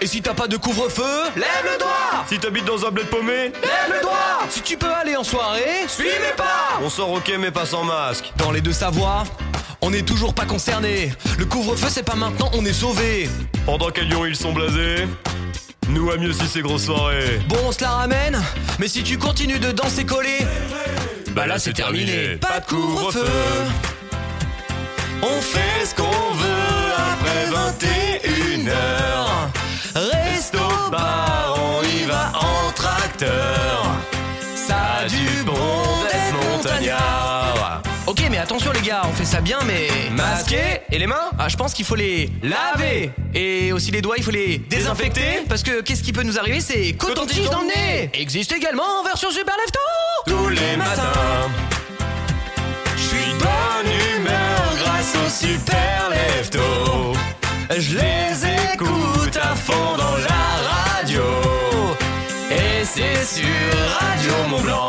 Et si t'as pas de couvre-feu, lève le doigt Si t'habites dans un bled paumé, Lève le doigt Si tu peux aller en soirée, suis mes pas on sort ok mais pas sans masque. Dans les deux Savoie, on n'est toujours pas concerné. Le couvre-feu c'est pas maintenant, on est sauvé. Pendant qu'à Lyon ils sont blasés, nous à mieux si c'est grosse soirée. Bon, on se la ramène, mais si tu continues de danser collé, Bah là c'est terminé. Pas de couvre-feu. On fait Ça a du bon d'être montagnard. Ok, mais attention les gars, on fait ça bien, mais masqué et les mains? Ah, je pense qu'il faut les laver et aussi les doigts, il faut les désinfecter parce que qu'est-ce qui peut nous arriver? C'est coton-tige dans le nez. Existe également en version super lefto tous les matins. Je suis bonne humeur grâce au super lefto. Je l'ai c'est sur Radio Mont Blanc.